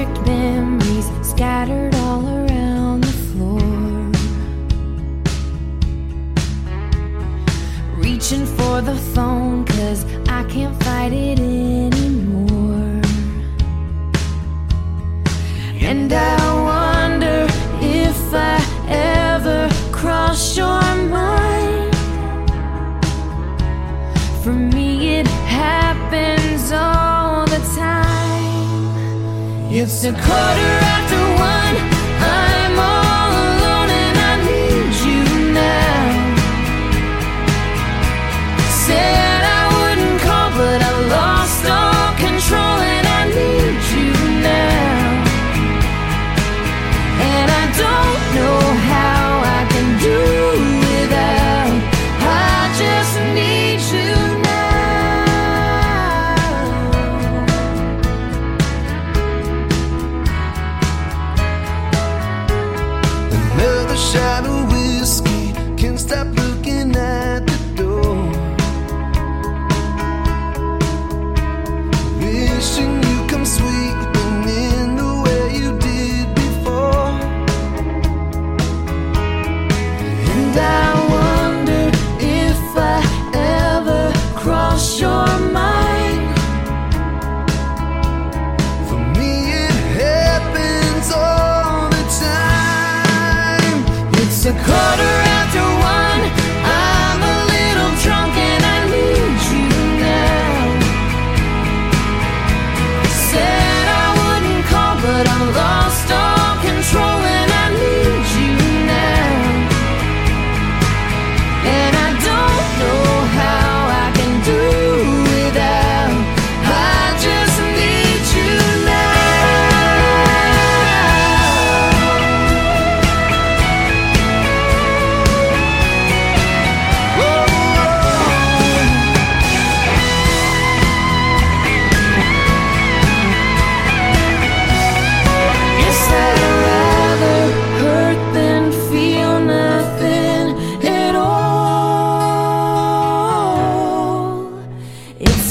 perfect memories scattered all around the floor. Reaching for the phone, cause I can't fight it anymore. And I wonder if I ever cross your mind. For me, it happened. It's a quarter after one. shadow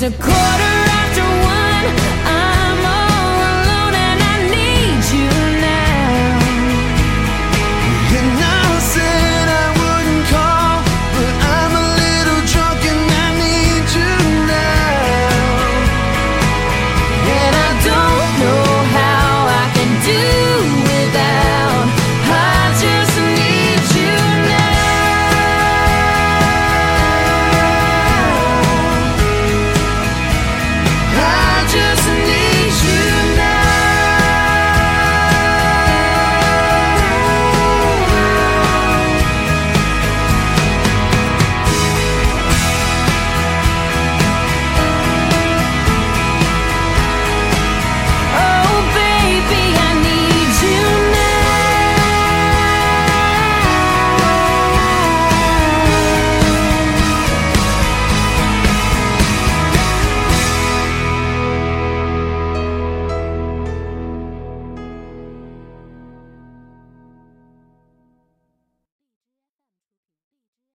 It's a cold.